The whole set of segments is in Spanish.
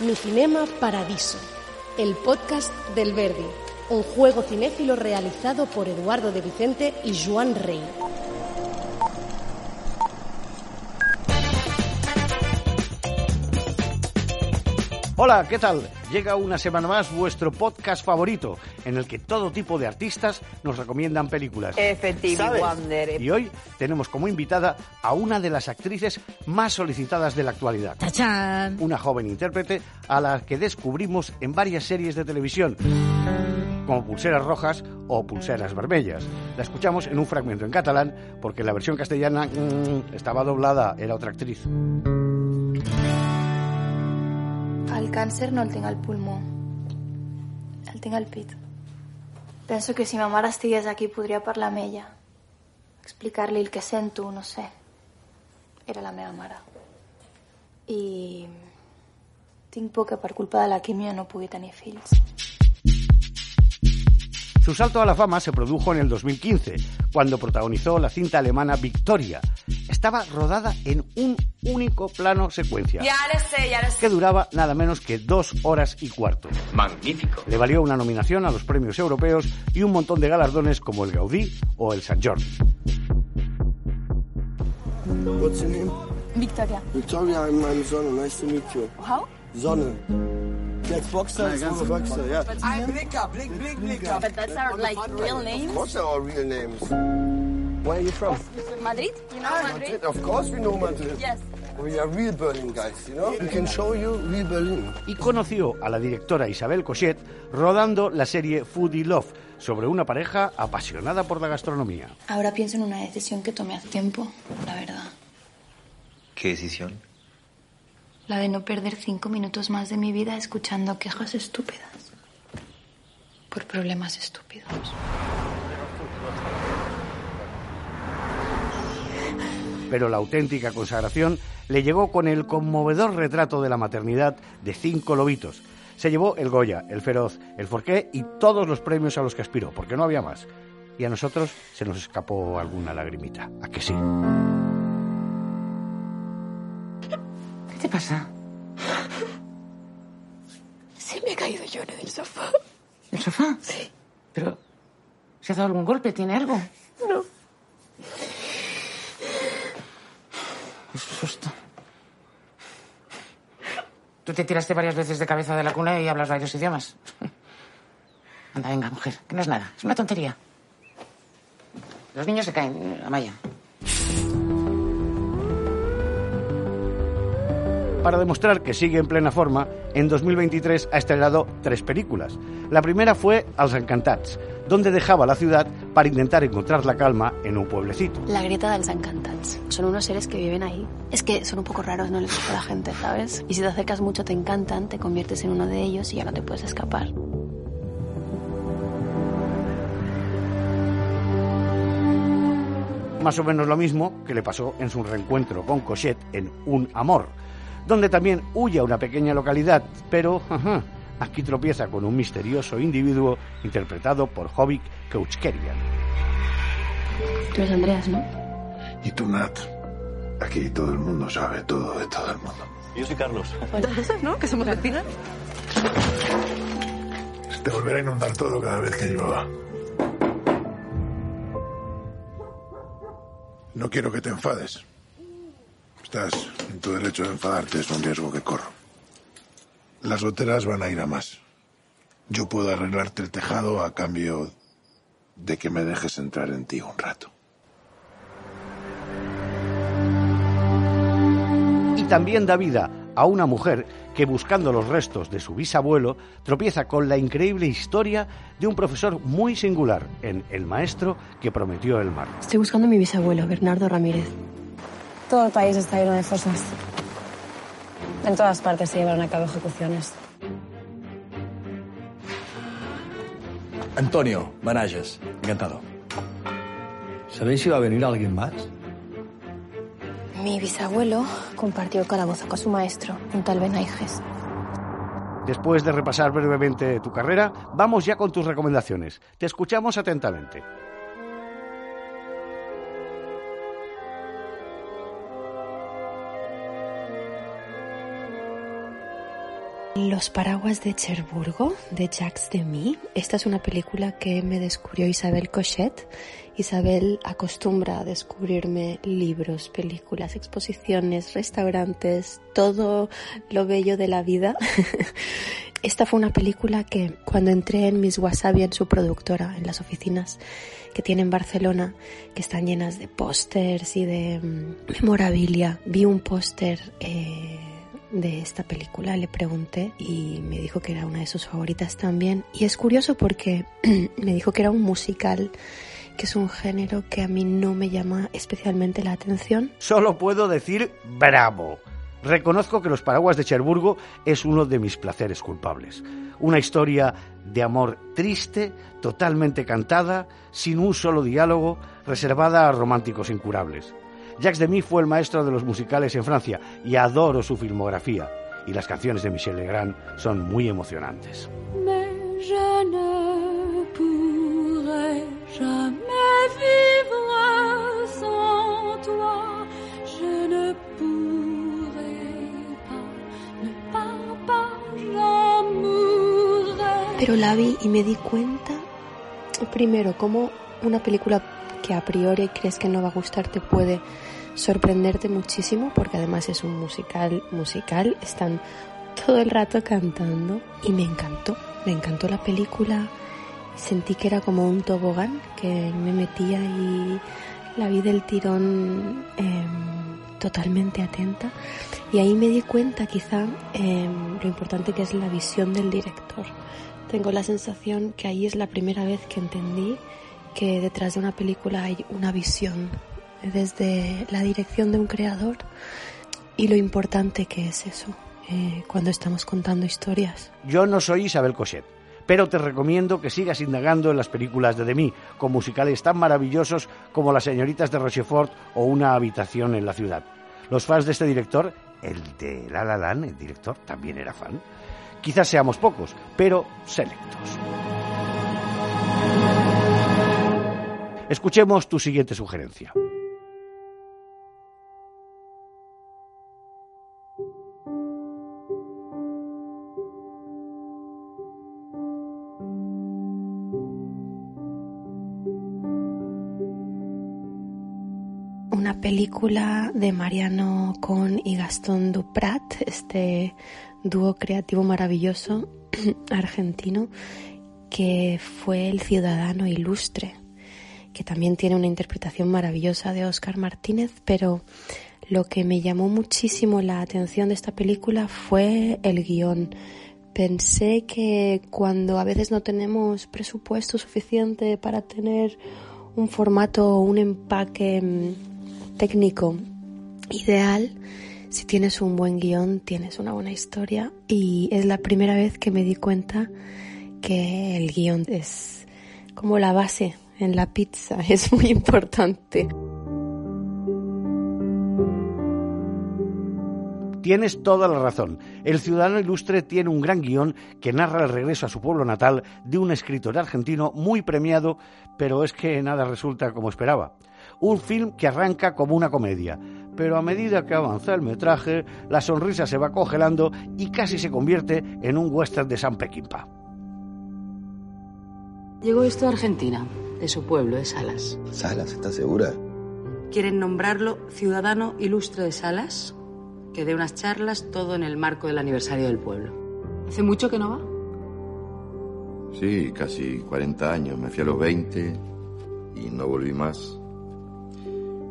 Mi Cinema Paradiso, el podcast del Verdi, un juego cinéfilo realizado por Eduardo de Vicente y Joan Rey. Hola, ¿qué tal? Llega una semana más vuestro podcast favorito, en el que todo tipo de artistas nos recomiendan películas. Efectivamente. Wonder. Y hoy tenemos como invitada a una de las actrices más solicitadas de la actualidad. ¡Tachán! Una joven intérprete a la que descubrimos en varias series de televisión, como Pulseras Rojas o Pulseras Vermellas. La escuchamos en un fragmento en catalán, porque la versión castellana mm, estaba doblada, era otra actriz. El càncer no el tinc al pulmó. El tinc al pit. Penso que si ma mare estigués aquí podria parlar amb ella. Explicar-li el que sento, no sé. Era la meva mare. I tinc por que per culpa de la químia no pugui tenir fills. Su salto a la fama se produjo en el 2015, cuando protagonizó la cinta alemana Victoria. Estaba rodada en un único plano secuencia, Ya lo sé, ya lo sé. que duraba nada menos que dos horas y cuarto. Magnífico. Le valió una nominación a los premios europeos y un montón de galardones como el Gaudí o el San Jordi. What's your name? Victoria. Victoria, I'm, I'm Sonne. Nice to meet you. How? Sonne. That's Boxer, it's one Boxer, yeah. I'm Blicka, Blick, Blick, Blicka. But that's our, like, real names. Of course, our real names. Where are you from? Madrid? You know Madrid? Of course, we know Madrid. Yes. We are real Berlin guys, you know? We can show you real Berlin. Y conoció a la directora Isabel Cochet rodando la serie Foodie Love sobre una pareja apasionada por la gastronomía. Ahora pienso en una decisión que tomé hace tiempo, la verdad. ¿Qué decisión? La de no perder cinco minutos más de mi vida escuchando quejas estúpidas. Por problemas estúpidos. Pero la auténtica consagración le llegó con el conmovedor retrato de la maternidad de cinco lobitos. Se llevó el Goya, el Feroz, el Forqué y todos los premios a los que aspiró, porque no había más. Y a nosotros se nos escapó alguna lagrimita. ¿A que sí? ¿Qué te pasa? Se me ha caído yo en el sofá. ¿El sofá? Sí. ¿Pero se ha dado algún golpe? ¿Tiene algo? No. Te tiraste varias veces de cabeza de la cuna y hablas varios idiomas. Anda, venga, mujer, que no es nada. Es una tontería. Los niños se caen, Amaya. Para demostrar que sigue en plena forma, en 2023 ha estrenado tres películas. La primera fue Els Encantats, donde dejaba la ciudad para intentar encontrar la calma en un pueblecito. La grieta dels encantats. Son unos seres que viven ahí. Es que son un poco raros, no les gusta la gente, ¿sabes? Y si te acercas mucho te encantan, te conviertes en uno de ellos y ya no te puedes escapar. Más o menos lo mismo que le pasó en su reencuentro con Cochet en Un Amor, donde también huye a una pequeña localidad, pero ajá, aquí tropieza con un misterioso individuo interpretado por Jovic Keuchkerian. Tú eres Andreas, ¿no? Y tú, Nat. Aquí todo el mundo sabe todo de todo el mundo. Yo soy Carlos. ¿no? Que somos vecinas. Se te volverá a inundar todo cada vez que llueva. No quiero que te enfades. Estás tu derecho de enfadarte, es un riesgo que corro. Las goteras van a ir a más. Yo puedo arreglarte el tejado a cambio de que me dejes entrar en ti un rato. Y también da vida a una mujer que buscando los restos de su bisabuelo tropieza con la increíble historia de un profesor muy singular en El maestro que prometió el mar. Estoy buscando a mi bisabuelo, Bernardo Ramírez. Todo el país está lleno de fosas. En todas partes se llevan a cabo ejecuciones. Antonio Manages, encantado. ¿Sabéis si va a venir alguien más? Mi bisabuelo compartió el calabozo con su maestro, un tal Benaiges. Después de repasar brevemente tu carrera, vamos ya con tus recomendaciones. Te escuchamos atentamente. Los paraguas de Cherburgo, de Jacques Demy. Esta es una película que me descubrió Isabel Cochet. Isabel acostumbra a descubrirme libros, películas, exposiciones, restaurantes, todo lo bello de la vida. Esta fue una película que cuando entré en Miss Wasabi, en su productora, en las oficinas que tiene en Barcelona, que están llenas de pósters y de mm, memorabilia, vi un póster eh, de esta película, le pregunté y me dijo que era una de sus favoritas también. Y es curioso porque me dijo que era un musical que es un género que a mí no me llama especialmente la atención. Solo puedo decir bravo. Reconozco que Los Paraguas de Cherburgo es uno de mis placeres culpables. Una historia de amor triste, totalmente cantada, sin un solo diálogo, reservada a románticos incurables. Jacques Demy fue el maestro de los musicales en Francia y adoro su filmografía. Y las canciones de Michel Legrand son muy emocionantes. Pero la vi y me di cuenta, primero, como una película que a priori crees que no va a gustarte puede sorprenderte muchísimo porque además es un musical musical están todo el rato cantando. Y me encantó me encantó la película. Sentí que era como un tobogán que me metía y la vi del tirón eh, totalmente atenta. Y ahí me di cuenta quizá eh, lo importante que es la visión del director. Tengo la sensación que ahí es la primera vez que entendí que detrás de una película hay una visión desde la dirección de un creador y lo importante que es eso eh, cuando estamos contando historias. Yo no soy Isabel Cochet, pero te recomiendo que sigas indagando en las películas de Demi, con musicales tan maravillosos como Las señoritas de Rochefort o Una habitación en la ciudad. Los fans de este director, el de La La Land, el director, también era fan. Quizás seamos pocos, pero selectos. Escuchemos tu siguiente sugerencia. Una película de Mariano Con y Gastón Duprat, este dúo creativo maravilloso argentino que fue El Ciudadano Ilustre, que también tiene una interpretación maravillosa de Oscar Martínez, pero lo que me llamó muchísimo la atención de esta película fue el guion. Pensé que cuando a veces no tenemos presupuesto suficiente para tener un formato o un empaque mm, técnico ideal, si tienes un buen guion, tienes una buena historia y es la primera vez que me di cuenta que el guion es como la base en la pizza, es muy importante. Tienes toda la razón. El Ciudadano Ilustre tiene un gran guion que narra el regreso a su pueblo natal de un escritor argentino muy premiado, pero es que nada resulta como esperaba. Un film que arranca como una comedia, pero a medida que avanza el metraje, la sonrisa se va congelando y casi se convierte en un western de San Peckinpah. Llegó esto a Argentina, de su pueblo, de Salas. ¿Salas? ¿Estás segura? Quieren nombrarlo Ciudadano Ilustre de Salas, que dé unas charlas todo en el marco del aniversario del pueblo. ¿Hace mucho que no va? Sí, casi 40 años. Me fui a los 20 y no volví más.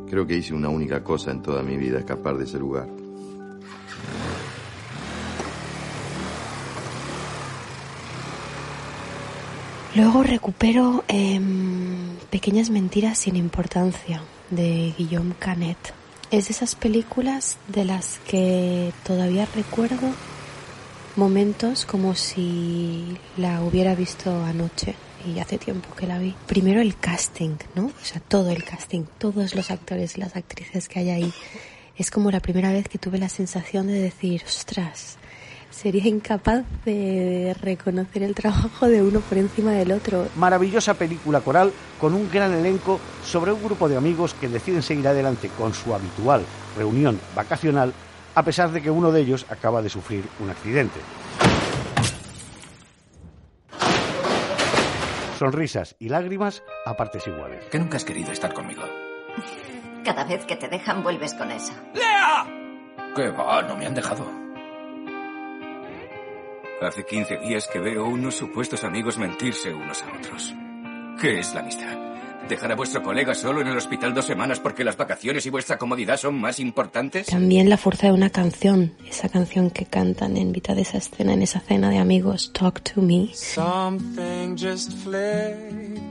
Creo que hice una única cosa en toda mi vida, escapar de ese lugar. Luego recupero em, Pequeñas mentiras sin importancia de Guillaume Canet. Es de esas películas de las que todavía recuerdo momentos como si la hubiera visto anoche y hace tiempo que la vi. Primero el casting, ¿no? O sea, todo el casting, todos los actores y las actrices que hay ahí. Es como la primera vez que tuve la sensación de decir, ostras, sería incapaz de reconocer el trabajo de uno por encima del otro. Maravillosa película coral con un gran elenco sobre un grupo de amigos que deciden seguir adelante con su habitual reunión vacacional a pesar de que uno de ellos acaba de sufrir un accidente. Sonrisas y lágrimas a partes iguales. Que nunca has querido estar conmigo. Cada vez que te dejan vuelves con esa. ¡Lea! Que va, no me han dejado. Hace 15 días que veo unos supuestos amigos mentirse unos a otros. ¿Qué es la amistad? ¿Dejar a vuestro colega solo en el hospital dos semanas porque las vacaciones y vuestra comodidad son más importantes? También la fuerza de una canción, esa canción que cantan en mitad de esa escena, en esa cena de amigos, Talk to Me. Something just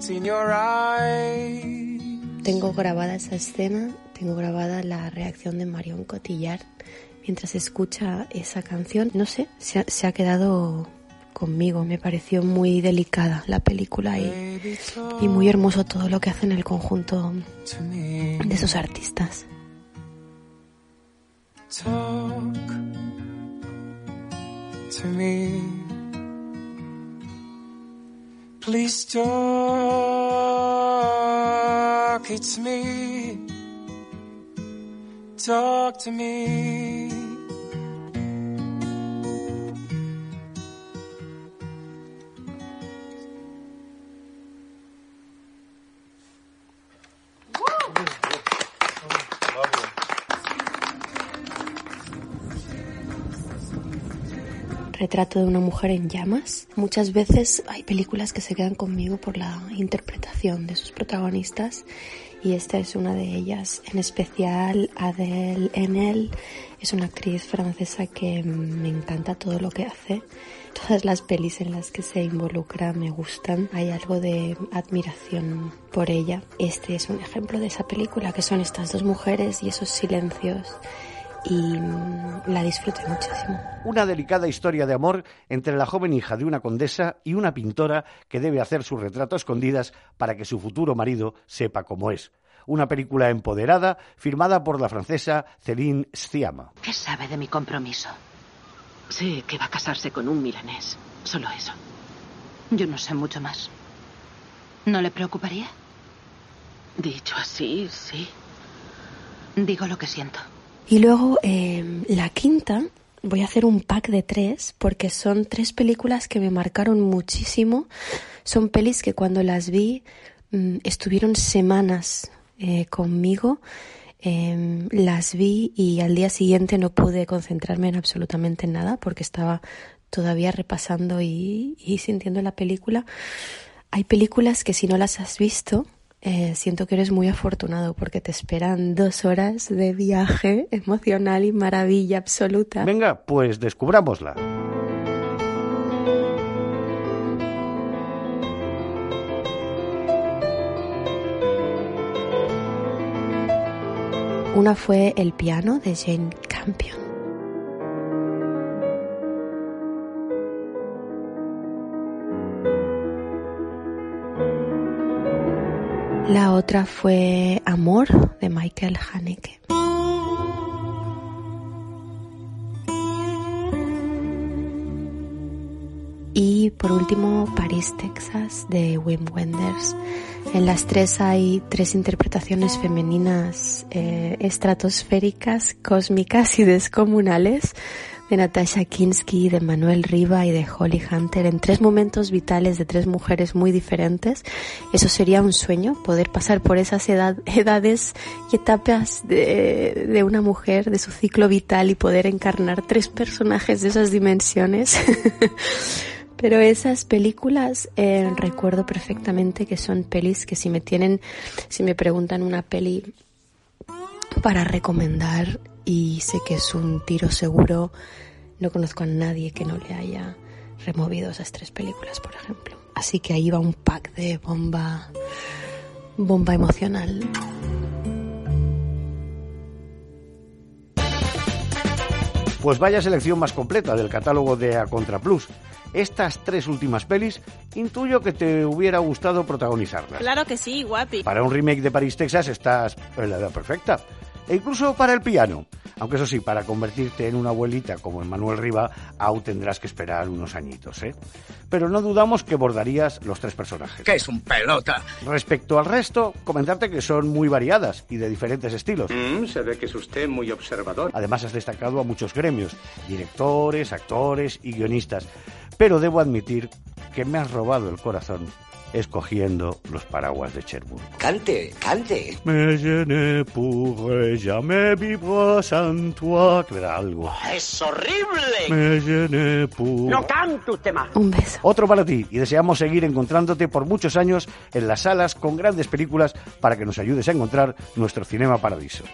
in your eye. Tengo grabada esa escena, tengo grabada la reacción de Marion Cotillard mientras escucha esa canción. No sé, se ha, quedado conmigo. Me pareció muy delicada la película y, y muy hermoso todo lo que hacen el conjunto de esos artistas. Talk to me. Retrato de una mujer en llamas. Muchas veces hay películas que se quedan conmigo por la interpretación de sus protagonistas y esta es una de ellas. En especial Adele Haenel es una actriz francesa que me encanta todo lo que hace. Todas las pelis en las que se involucra me gustan. Hay algo de admiración por ella. Este es un ejemplo de esa película que son estas dos mujeres y esos silencios y mm, la disfruté muchísimo. Una delicada historia de amor entre la joven hija de una condesa y una pintora que debe hacer su retrato a escondidas para que su futuro marido sepa cómo es. Una película empoderada firmada por la francesa Céline Sciamma. ¿Qué sabe de mi compromiso? Sé que va a casarse con un milanés. Solo eso. Yo no sé mucho más. ¿No le preocuparía? Dicho así, sí. Digo lo que siento. Y luego eh, la quinta, voy a hacer un pack de tres porque son tres películas que me marcaron muchísimo. Son pelis que cuando las vi mmm, estuvieron semanas eh, conmigo. Eh, las vi y al día siguiente no pude concentrarme en absolutamente nada porque estaba todavía repasando y sintiendo la película. Hay películas que si no las has visto eh, siento que eres muy afortunado porque te esperan dos horas de viaje emocional y maravilla absoluta. Venga, pues descubrámosla. Una fue El piano de Jane Campion. La otra fue Amor de Michael Haneke. Y por último, París, Texas de Wim Wenders. En las tres hay tres interpretaciones femeninas eh, estratosféricas, cósmicas y descomunales de Natasha Kinsky, de Manuel Riva y de Holly Hunter en tres momentos vitales de tres mujeres muy diferentes. Eso sería un sueño, poder pasar por esas edad, edades y etapas de, de, una mujer, de su ciclo vital y poder encarnar tres personajes de esas dimensiones. Pero esas películas eh, recuerdo perfectamente que son pelis que si me tienen, si me preguntan una peli para recomendar y sé que es un tiro seguro. No conozco a nadie que no le haya removido esas tres películas, por ejemplo. Así que ahí va un pack de bomba, bomba emocional. Pues vaya selección más completa del catálogo de A Contra Plus. Estas tres últimas pelis intuyo que te hubiera gustado protagonizarlas. Claro que sí, guapi. Para un remake de París, Texas, estás en la edad perfecta. E incluso para el piano. Aunque eso sí, para convertirte en una abuelita como Manuel Riva, aún tendrás que esperar unos añitos, ¿eh? Pero no dudamos que bordarías los tres personajes. ¿Qué es un pelota? Respecto al resto, comentarte que son muy variadas y de diferentes estilos. Mm, se ve que es usted muy observador. Además, has destacado a muchos gremios, directores, actores y guionistas. Pero debo admitir que me has robado el corazón escogiendo los paraguas de Cherbourg. Cante, cante. Me llené pour jamais vivre sans toi. Que era algo. ¡Es horrible! Me llené pour... ¡No cante usted más! Un beso. Otro para ti y deseamos seguir encontrándote por muchos años en las salas con grandes películas para que nos ayudes a encontrar nuestro cinema paradiso.